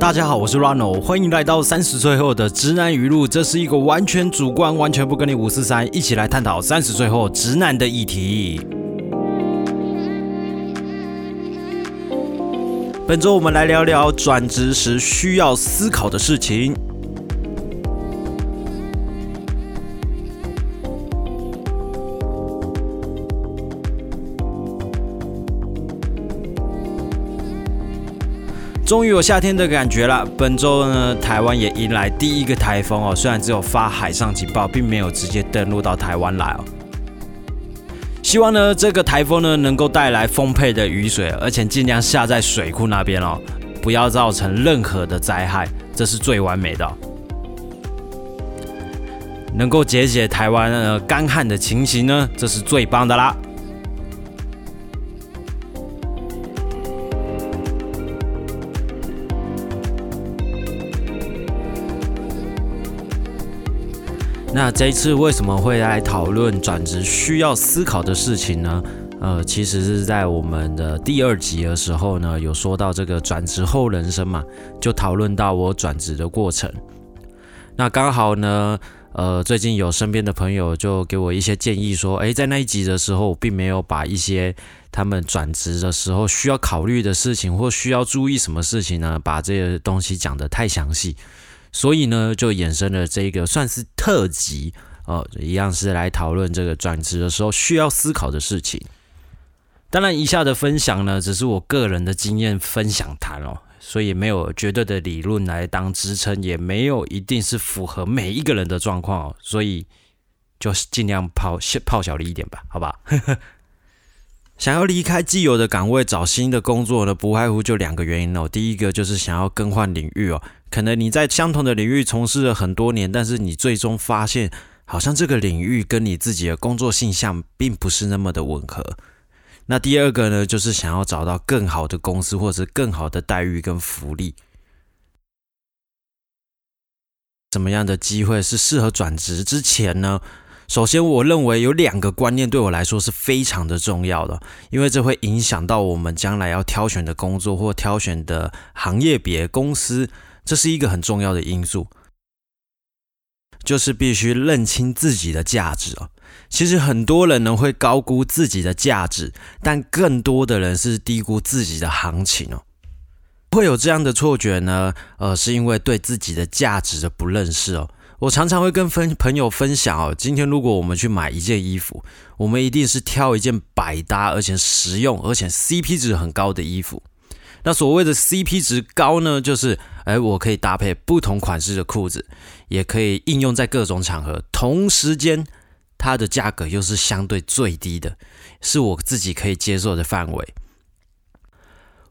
大家好，我是 Rano，欢迎来到三十岁后的直男语录。这是一个完全主观、完全不跟你五四三，一起来探讨三十岁后直男的议题。本周我们来聊聊转职时需要思考的事情。终于有夏天的感觉了。本周呢，台湾也迎来第一个台风哦。虽然只有发海上警报，并没有直接登陆到台湾来哦。希望呢，这个台风呢能够带来丰沛的雨水，而且尽量下在水库那边哦，不要造成任何的灾害，这是最完美的。能够解解台湾呃干旱的情形呢，这是最棒的啦。那这一次为什么会来讨论转职需要思考的事情呢？呃，其实是在我们的第二集的时候呢，有说到这个转职后人生嘛，就讨论到我转职的过程。那刚好呢，呃，最近有身边的朋友就给我一些建议，说，诶，在那一集的时候，我并没有把一些他们转职的时候需要考虑的事情或需要注意什么事情呢，把这些东西讲得太详细。所以呢，就衍生了这个算是特辑哦，一样是来讨论这个转职的时候需要思考的事情。当然，以下的分享呢，只是我个人的经验分享谈哦，所以没有绝对的理论来当支撑，也没有一定是符合每一个人的状况哦，所以就尽量泡小泡小了一点吧，好吧？想要离开既有的岗位找新的工作呢，不外乎就两个原因哦。第一个就是想要更换领域哦，可能你在相同的领域从事了很多年，但是你最终发现，好像这个领域跟你自己的工作性向并不是那么的吻合。那第二个呢，就是想要找到更好的公司或者更好的待遇跟福利。什么样的机会是适合转职之前呢？首先，我认为有两个观念对我来说是非常的重要的，因为这会影响到我们将来要挑选的工作或挑选的行业别公司，这是一个很重要的因素，就是必须认清自己的价值哦。其实很多人呢会高估自己的价值，但更多的人是低估自己的行情哦。会有这样的错觉呢？呃，是因为对自己的价值的不认识哦。我常常会跟分朋友分享哦，今天如果我们去买一件衣服，我们一定是挑一件百搭而且实用而且 CP 值很高的衣服。那所谓的 CP 值高呢，就是哎，我可以搭配不同款式的裤子，也可以应用在各种场合，同时间它的价格又是相对最低的，是我自己可以接受的范围。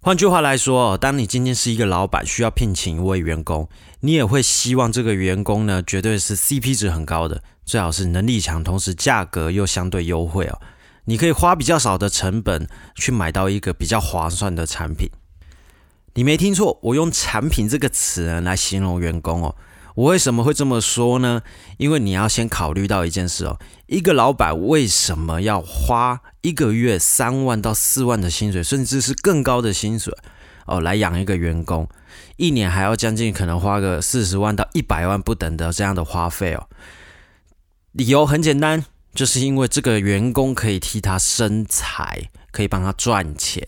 换句话来说，当你今天是一个老板，需要聘请一位员工，你也会希望这个员工呢，绝对是 CP 值很高的，最好是能力强，同时价格又相对优惠哦。你可以花比较少的成本去买到一个比较划算的产品。你没听错，我用“产品”这个词来形容员工哦。我为什么会这么说呢？因为你要先考虑到一件事哦，一个老板为什么要花一个月三万到四万的薪水，甚至是更高的薪水哦，来养一个员工，一年还要将近可能花个四十万到一百万不等的这样的花费哦。理由很简单，就是因为这个员工可以替他生财，可以帮他赚钱。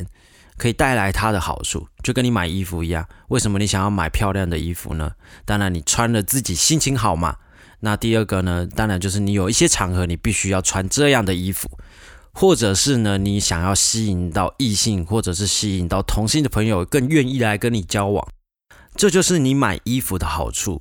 可以带来它的好处，就跟你买衣服一样。为什么你想要买漂亮的衣服呢？当然，你穿了自己心情好嘛。那第二个呢，当然就是你有一些场合你必须要穿这样的衣服，或者是呢，你想要吸引到异性，或者是吸引到同性的朋友更愿意来跟你交往，这就是你买衣服的好处，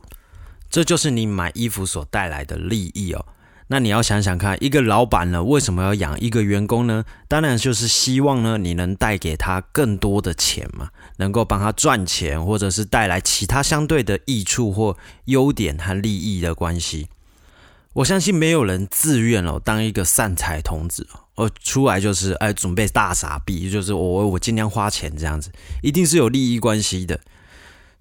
这就是你买衣服所带来的利益哦。那你要想想看，一个老板呢，为什么要养一个员工呢？当然就是希望呢，你能带给他更多的钱嘛，能够帮他赚钱，或者是带来其他相对的益处或优点和利益的关系。我相信没有人自愿哦，当一个善财童子哦，出来就是哎准备大傻逼，就是我我尽量花钱这样子，一定是有利益关系的。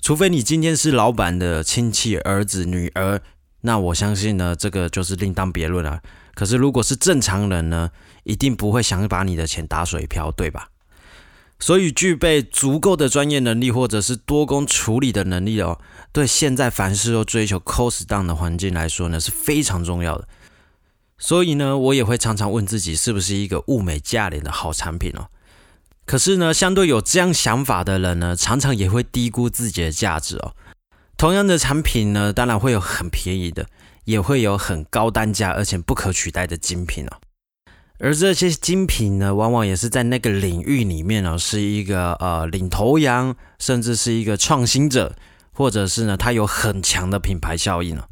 除非你今天是老板的亲戚、儿子、女儿。那我相信呢，这个就是另当别论了。可是如果是正常人呢，一定不会想把你的钱打水漂，对吧？所以具备足够的专业能力或者是多工处理的能力哦，对现在凡事都追求 cost down 的环境来说呢是非常重要的。所以呢，我也会常常问自己，是不是一个物美价廉的好产品哦？可是呢，相对有这样想法的人呢，常常也会低估自己的价值哦。同样的产品呢，当然会有很便宜的，也会有很高单价而且不可取代的精品哦。而这些精品呢，往往也是在那个领域里面呢，是一个呃领头羊，甚至是一个创新者，或者是呢，它有很强的品牌效应哦。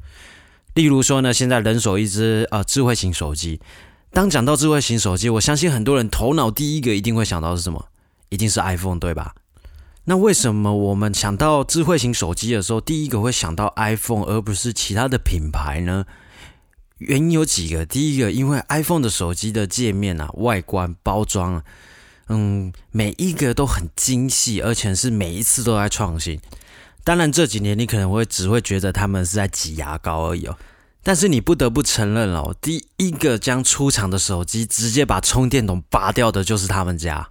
例如说呢，现在人手一只呃智慧型手机。当讲到智慧型手机，我相信很多人头脑第一个一定会想到是什么？一定是 iPhone，对吧？那为什么我们想到智慧型手机的时候，第一个会想到 iPhone，而不是其他的品牌呢？原因有几个。第一个，因为 iPhone 的手机的界面啊、外观、包装，啊嗯，每一个都很精细，而且是每一次都在创新。当然，这几年你可能会只会觉得他们是在挤牙膏而已哦。但是你不得不承认哦，第一个将出厂的手机直接把充电筒拔掉的就是他们家。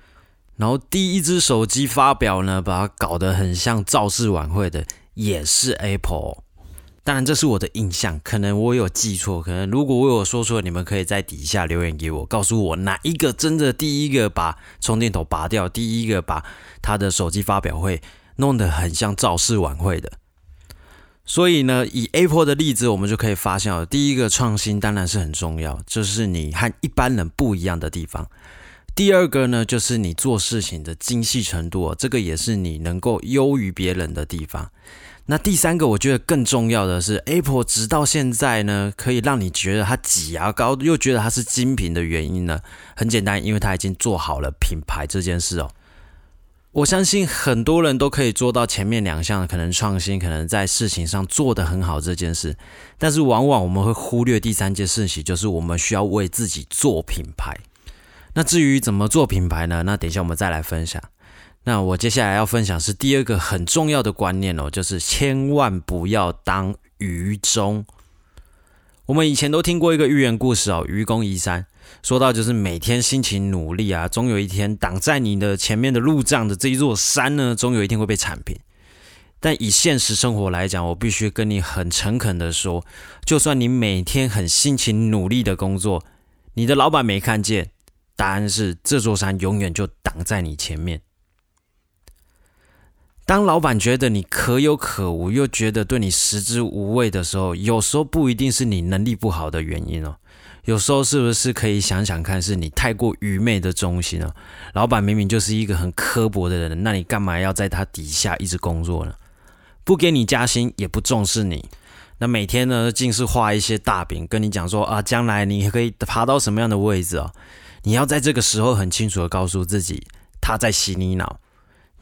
然后第一只手机发表呢，把它搞得很像造势晚会的也是 Apple。当然这是我的印象，可能我有记错。可能如果我有说错，你们可以在底下留言给我，告诉我哪一个真的第一个把充电头拔掉，第一个把他的手机发表会。弄得很像造势晚会的，所以呢，以 Apple 的例子，我们就可以发现，第一个创新当然是很重要，这是你和一般人不一样的地方。第二个呢，就是你做事情的精细程度，这个也是你能够优于别人的地方。那第三个，我觉得更重要的是，Apple 直到现在呢，可以让你觉得它挤牙膏，又觉得它是精品的原因呢，很简单，因为它已经做好了品牌这件事哦。我相信很多人都可以做到前面两项，可能创新，可能在事情上做得很好这件事，但是往往我们会忽略第三件事情，就是我们需要为自己做品牌。那至于怎么做品牌呢？那等一下我们再来分享。那我接下来要分享是第二个很重要的观念哦，就是千万不要当愚忠。我们以前都听过一个寓言故事哦，愚公移山。说到就是每天辛勤努力啊，总有一天挡在你的前面的路障的这一座山呢，总有一天会被铲平。但以现实生活来讲，我必须跟你很诚恳的说，就算你每天很辛勤努力的工作，你的老板没看见，答案是这座山永远就挡在你前面。当老板觉得你可有可无，又觉得对你食之无味的时候，有时候不一定是你能力不好的原因哦。有时候是不是可以想想看，是你太过愚昧的忠心了？老板明明就是一个很刻薄的人，那你干嘛要在他底下一直工作呢？不给你加薪，也不重视你，那每天呢，尽是画一些大饼，跟你讲说啊，将来你可以爬到什么样的位置啊？你要在这个时候很清楚的告诉自己，他在洗你脑。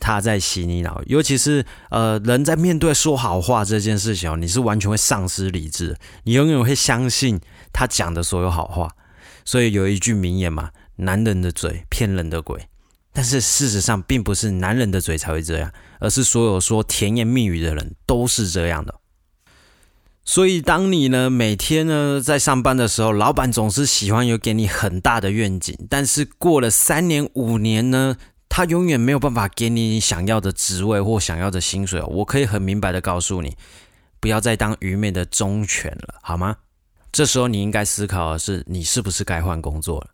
他在洗你脑，尤其是呃，人在面对说好话这件事情，你是完全会丧失理智，你永远会相信他讲的所有好话。所以有一句名言嘛，男人的嘴骗人的鬼。但是事实上，并不是男人的嘴才会这样，而是所有说甜言蜜语的人都是这样的。所以，当你呢每天呢在上班的时候，老板总是喜欢有给你很大的愿景，但是过了三年五年呢？他永远没有办法给你你想要的职位或想要的薪水。我可以很明白的告诉你，不要再当愚昧的忠犬了，好吗？这时候你应该思考的是，你是不是该换工作了？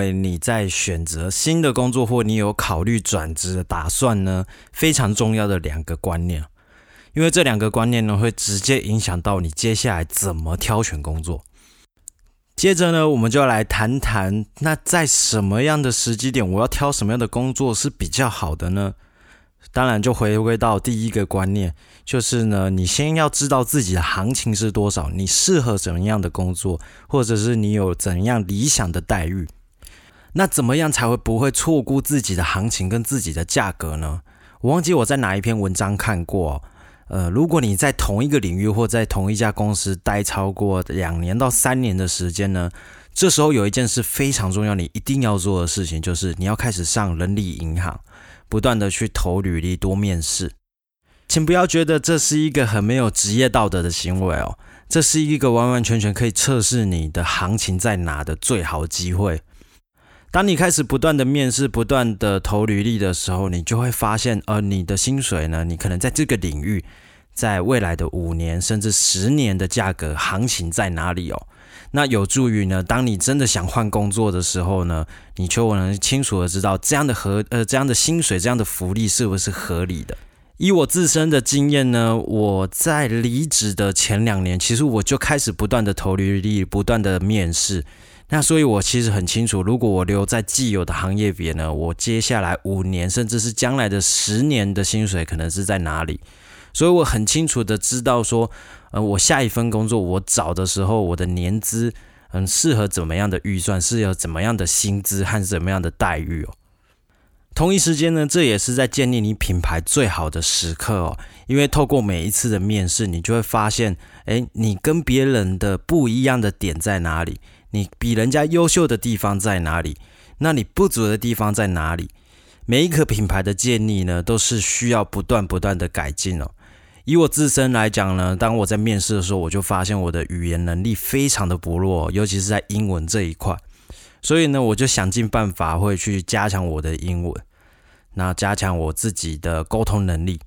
为你在选择新的工作或你有考虑转职的打算呢？非常重要的两个观念，因为这两个观念呢，会直接影响到你接下来怎么挑选工作。接着呢，我们就要来谈谈，那在什么样的时机点，我要挑什么样的工作是比较好的呢？当然，就回归到第一个观念，就是呢，你先要知道自己的行情是多少，你适合怎么样的工作，或者是你有怎样理想的待遇。那怎么样才会不会错估自己的行情跟自己的价格呢？我忘记我在哪一篇文章看过，呃，如果你在同一个领域或在同一家公司待超过两年到三年的时间呢，这时候有一件事非常重要，你一定要做的事情就是你要开始上人力银行，不断的去投履历、多面试。请不要觉得这是一个很没有职业道德的行为哦，这是一个完完全全可以测试你的行情在哪的最好机会。当你开始不断的面试、不断的投履历的时候，你就会发现，呃，你的薪水呢，你可能在这个领域，在未来的五年甚至十年的价格行情在哪里哦？那有助于呢，当你真的想换工作的时候呢，你就能清楚的知道这样的合呃这样的薪水、这样的福利是不是合理的。以我自身的经验呢，我在离职的前两年，其实我就开始不断的投履历，不断的面试。那所以，我其实很清楚，如果我留在既有的行业别呢，我接下来五年，甚至是将来的十年的薪水可能是在哪里。所以我很清楚的知道说，呃，我下一份工作我找的时候，我的年资嗯适合怎么样的预算，适合怎么样的薪资和怎么样的待遇哦。同一时间呢，这也是在建立你品牌最好的时刻哦。因为透过每一次的面试，你就会发现，诶，你跟别人的不一样的点在哪里？你比人家优秀的地方在哪里？那你不足的地方在哪里？每一个品牌的建立呢，都是需要不断不断的改进哦。以我自身来讲呢，当我在面试的时候，我就发现我的语言能力非常的薄弱，尤其是在英文这一块。所以呢，我就想尽办法会去加强我的英文，那加强我自己的沟通能力。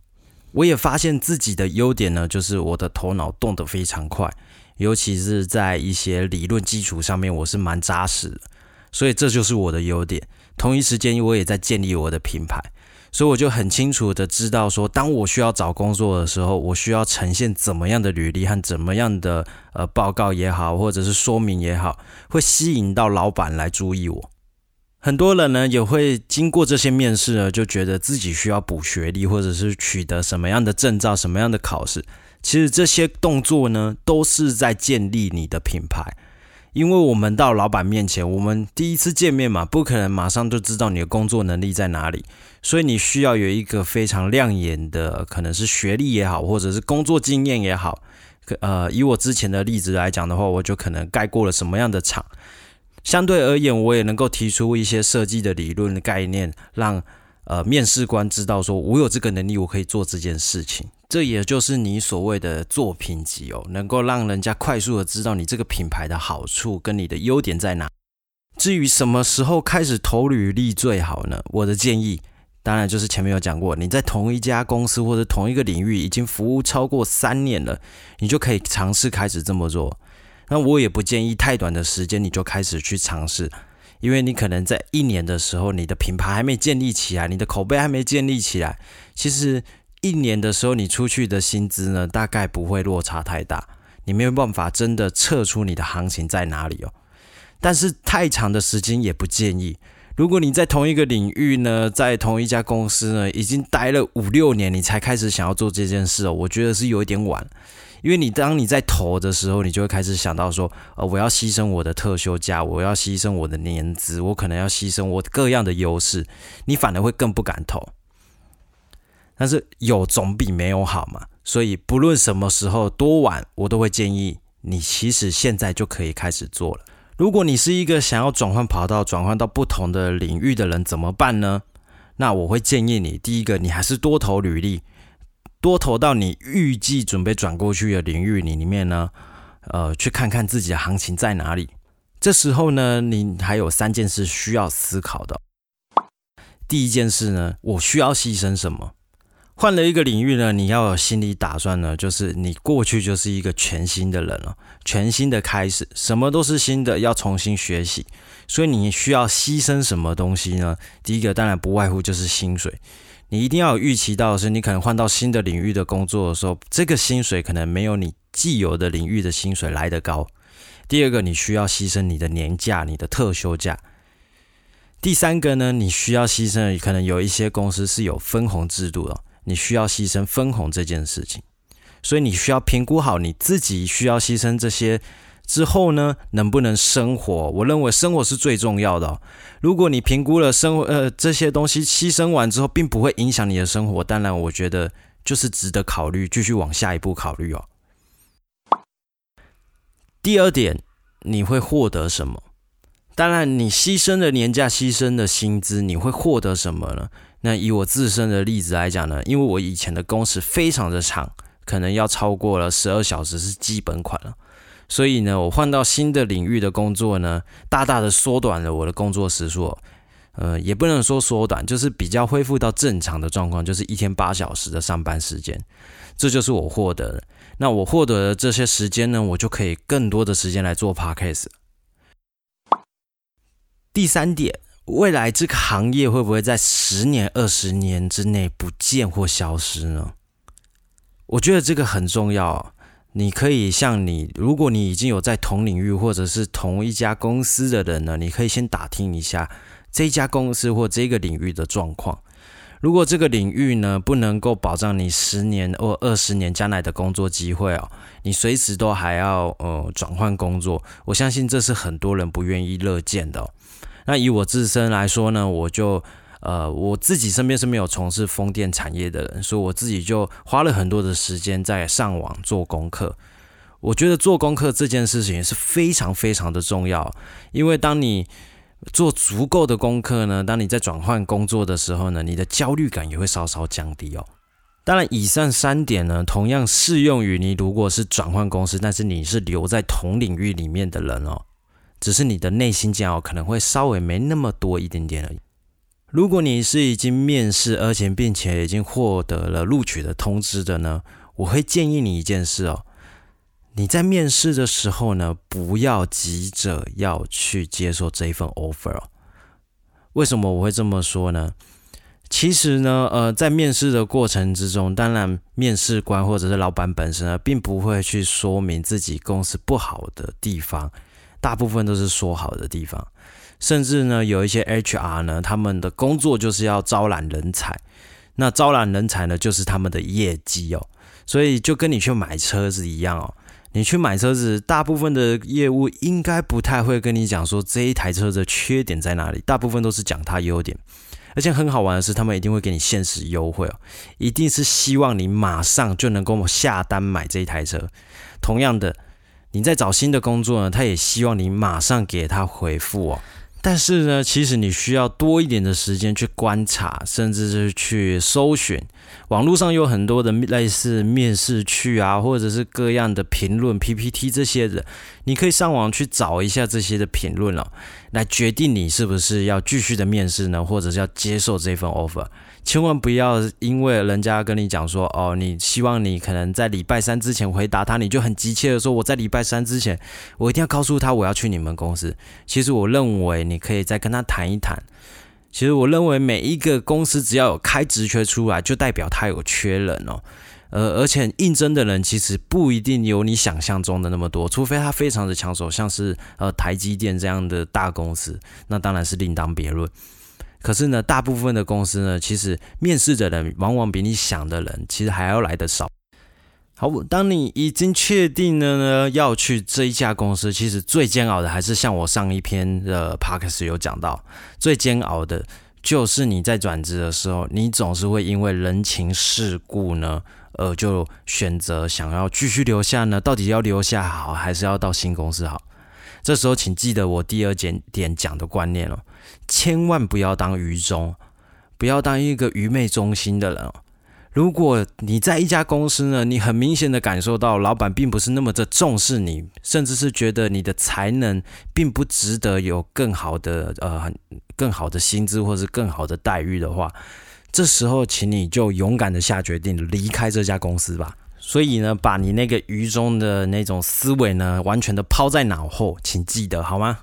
我也发现自己的优点呢，就是我的头脑动得非常快，尤其是在一些理论基础上面，我是蛮扎实的。所以这就是我的优点。同一时间，我也在建立我的品牌。所以我就很清楚的知道，说当我需要找工作的时候，我需要呈现怎么样的履历和怎么样的呃报告也好，或者是说明也好，会吸引到老板来注意我。很多人呢也会经过这些面试呢，就觉得自己需要补学历，或者是取得什么样的证照、什么样的考试。其实这些动作呢，都是在建立你的品牌。因为我们到老板面前，我们第一次见面嘛，不可能马上就知道你的工作能力在哪里，所以你需要有一个非常亮眼的，可能是学历也好，或者是工作经验也好。呃，以我之前的例子来讲的话，我就可能盖过了什么样的厂。相对而言，我也能够提出一些设计的理论的概念，让呃面试官知道说我有这个能力，我可以做这件事情。这也就是你所谓的作品集哦，能够让人家快速的知道你这个品牌的好处跟你的优点在哪。至于什么时候开始投履历最好呢？我的建议当然就是前面有讲过，你在同一家公司或者同一个领域已经服务超过三年了，你就可以尝试开始这么做。那我也不建议太短的时间你就开始去尝试，因为你可能在一年的时候，你的品牌还没建立起来，你的口碑还没建立起来，其实。一年的时候，你出去的薪资呢，大概不会落差太大，你没有办法真的测出你的行情在哪里哦。但是太长的时间也不建议。如果你在同一个领域呢，在同一家公司呢，已经待了五六年，你才开始想要做这件事哦，我觉得是有一点晚。因为你当你在投的时候，你就会开始想到说，呃，我要牺牲我的特休假，我要牺牲我的年资，我可能要牺牲我各样的优势，你反而会更不敢投。但是有总比没有好嘛，所以不论什么时候多晚，我都会建议你，其实现在就可以开始做了。如果你是一个想要转换跑道、转换到不同的领域的人，怎么办呢？那我会建议你，第一个，你还是多投履历，多投到你预计准备转过去的领域里里面呢，呃，去看看自己的行情在哪里。这时候呢，你还有三件事需要思考的。第一件事呢，我需要牺牲什么？换了一个领域呢，你要有心理打算呢，就是你过去就是一个全新的人了，全新的开始，什么都是新的，要重新学习，所以你需要牺牲什么东西呢？第一个当然不外乎就是薪水，你一定要有预期到的是，你可能换到新的领域的工作的时候，这个薪水可能没有你既有的领域的薪水来得高。第二个，你需要牺牲你的年假、你的特休假。第三个呢，你需要牺牲，可能有一些公司是有分红制度的。你需要牺牲分红这件事情，所以你需要评估好你自己需要牺牲这些之后呢，能不能生活？我认为生活是最重要的。如果你评估了生活呃这些东西牺牲完之后，并不会影响你的生活，当然我觉得就是值得考虑，继续往下一步考虑哦。第二点，你会获得什么？当然，你牺牲了年假，牺牲的薪资，你会获得什么呢？那以我自身的例子来讲呢，因为我以前的工时非常的长，可能要超过了十二小时是基本款了，所以呢，我换到新的领域的工作呢，大大的缩短了我的工作时数。呃，也不能说缩短，就是比较恢复到正常的状况，就是一天八小时的上班时间，这就是我获得的。那我获得的这些时间呢，我就可以更多的时间来做 podcast。第三点，未来这个行业会不会在十年、二十年之内不见或消失呢？我觉得这个很重要。你可以像你，如果你已经有在同领域或者是同一家公司的人呢，你可以先打听一下。这家公司或这个领域的状况，如果这个领域呢不能够保障你十年或二十年将来的工作机会哦，你随时都还要呃转换工作，我相信这是很多人不愿意乐见的。那以我自身来说呢，我就呃我自己身边是没有从事风电产业的人，所以我自己就花了很多的时间在上网做功课。我觉得做功课这件事情是非常非常的重要，因为当你做足够的功课呢，当你在转换工作的时候呢，你的焦虑感也会稍稍降低哦。当然，以上三点呢，同样适用于你如果是转换公司，但是你是留在同领域里面的人哦，只是你的内心煎熬可能会稍微没那么多一点点而已。如果你是已经面试，而且并且已经获得了录取的通知的呢，我会建议你一件事哦。你在面试的时候呢，不要急着要去接受这一份 offer 哦。为什么我会这么说呢？其实呢，呃，在面试的过程之中，当然面试官或者是老板本身呢，并不会去说明自己公司不好的地方，大部分都是说好的地方。甚至呢，有一些 HR 呢，他们的工作就是要招揽人才，那招揽人才呢，就是他们的业绩哦。所以就跟你去买车子一样哦。你去买车子，大部分的业务应该不太会跟你讲说这一台车的缺点在哪里，大部分都是讲它优点。而且很好玩的是，他们一定会给你限时优惠哦，一定是希望你马上就能够下单买这一台车。同样的，你在找新的工作呢，他也希望你马上给他回复哦。但是呢，其实你需要多一点的时间去观察，甚至是去搜寻。网络上有很多的类似面试去啊，或者是各样的评论 PPT 这些的，你可以上网去找一下这些的评论哦，来决定你是不是要继续的面试呢，或者是要接受这份 offer。千万不要因为人家跟你讲说，哦，你希望你可能在礼拜三之前回答他，你就很急切的说，我在礼拜三之前，我一定要告诉他我要去你们公司。其实我认为你可以再跟他谈一谈。其实我认为每一个公司只要有开职缺出来，就代表他有缺人哦。呃，而且应征的人其实不一定有你想象中的那么多，除非他非常的抢手，像是呃台积电这样的大公司，那当然是另当别论。可是呢，大部分的公司呢，其实面试的人往往比你想的人其实还要来的少。好，当你已经确定了呢要去这一家公司，其实最煎熬的还是像我上一篇的 p o d c a s 有讲到，最煎熬的就是你在转职的时候，你总是会因为人情世故呢，呃，就选择想要继续留下呢，到底要留下好，还是要到新公司好？这时候，请记得我第二点点讲的观念哦，千万不要当愚忠，不要当一个愚昧忠心的人哦。如果你在一家公司呢，你很明显的感受到老板并不是那么的重视你，甚至是觉得你的才能并不值得有更好的呃更好的薪资或是更好的待遇的话，这时候请你就勇敢的下决定离开这家公司吧。所以呢，把你那个愚忠的那种思维呢，完全的抛在脑后，请记得好吗？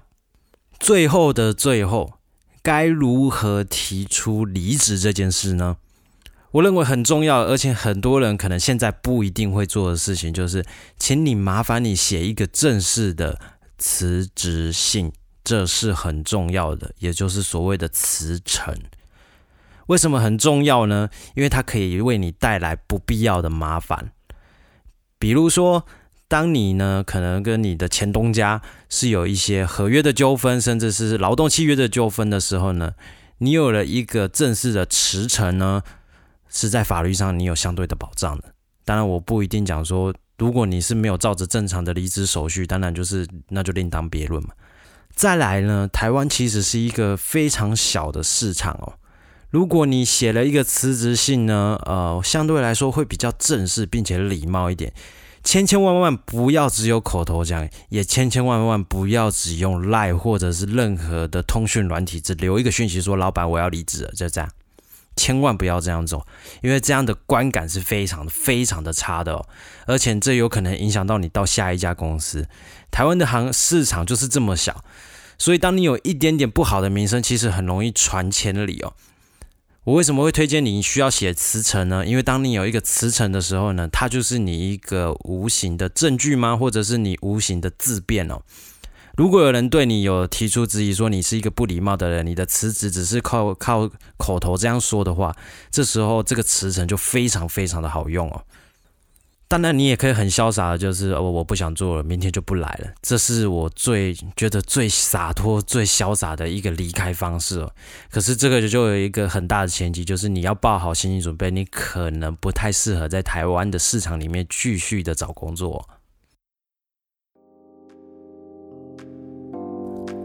最后的最后，该如何提出离职这件事呢？我认为很重要，而且很多人可能现在不一定会做的事情，就是请你麻烦你写一个正式的辞职信，这是很重要的，也就是所谓的辞呈。为什么很重要呢？因为它可以为你带来不必要的麻烦。比如说，当你呢可能跟你的前东家是有一些合约的纠纷，甚至是劳动契约的纠纷的时候呢，你有了一个正式的辞呈呢，是在法律上你有相对的保障的。当然，我不一定讲说，如果你是没有照着正常的离职手续，当然就是那就另当别论嘛。再来呢，台湾其实是一个非常小的市场哦。如果你写了一个辞职信呢，呃，相对来说会比较正式并且礼貌一点。千千万万不要只有口头讲，也千千万万不要只用赖或者是任何的通讯软体，只留一个讯息说“老板，我要离职了”，就这样。千万不要这样做，因为这样的观感是非常非常的差的哦，而且这有可能影响到你到下一家公司。台湾的行市场就是这么小，所以当你有一点点不好的名声，其实很容易传千里哦。我为什么会推荐你需要写辞呈呢？因为当你有一个辞呈的时候呢，它就是你一个无形的证据吗？或者是你无形的自辩哦。如果有人对你有提出质疑，说你是一个不礼貌的人，你的辞职只是靠靠口头这样说的话，这时候这个辞呈就非常非常的好用哦。当然，你也可以很潇洒的，就是哦，我不想做了，明天就不来了。这是我最觉得最洒脱、最潇洒的一个离开方式哦。可是这个就有一个很大的前提，就是你要抱好心理准备，你可能不太适合在台湾的市场里面继续的找工作。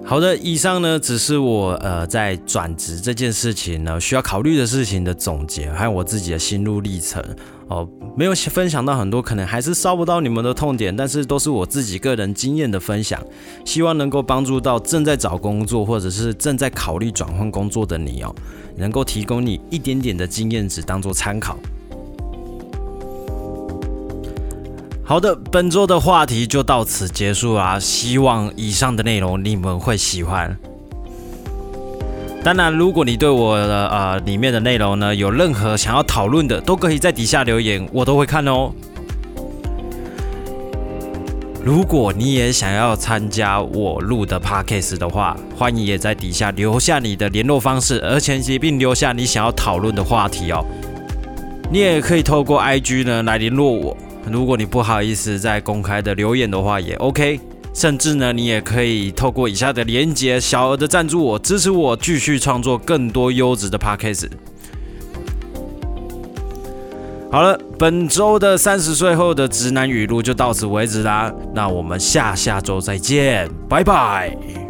好的，以上呢只是我呃在转职这件事情呢需要考虑的事情的总结，还有我自己的心路历程哦，没有分享到很多，可能还是烧不到你们的痛点，但是都是我自己个人经验的分享，希望能够帮助到正在找工作或者是正在考虑转换工作的你哦，能够提供你一点点的经验值当做参考。好的，本周的话题就到此结束啦。希望以上的内容你们会喜欢。当然，如果你对我的呃里面的内容呢有任何想要讨论的，都可以在底下留言，我都会看哦。如果你也想要参加我录的 podcast 的话，欢迎也在底下留下你的联络方式，而且一并留下你想要讨论的话题哦。你也可以透过 IG 呢来联络我。如果你不好意思在公开的留言的话，也 OK。甚至呢，你也可以透过以下的连接，小额的赞助我，支持我继续创作更多优质的 Podcast。好了，本周的三十岁后的直男语录就到此为止啦。那我们下下周再见，拜拜。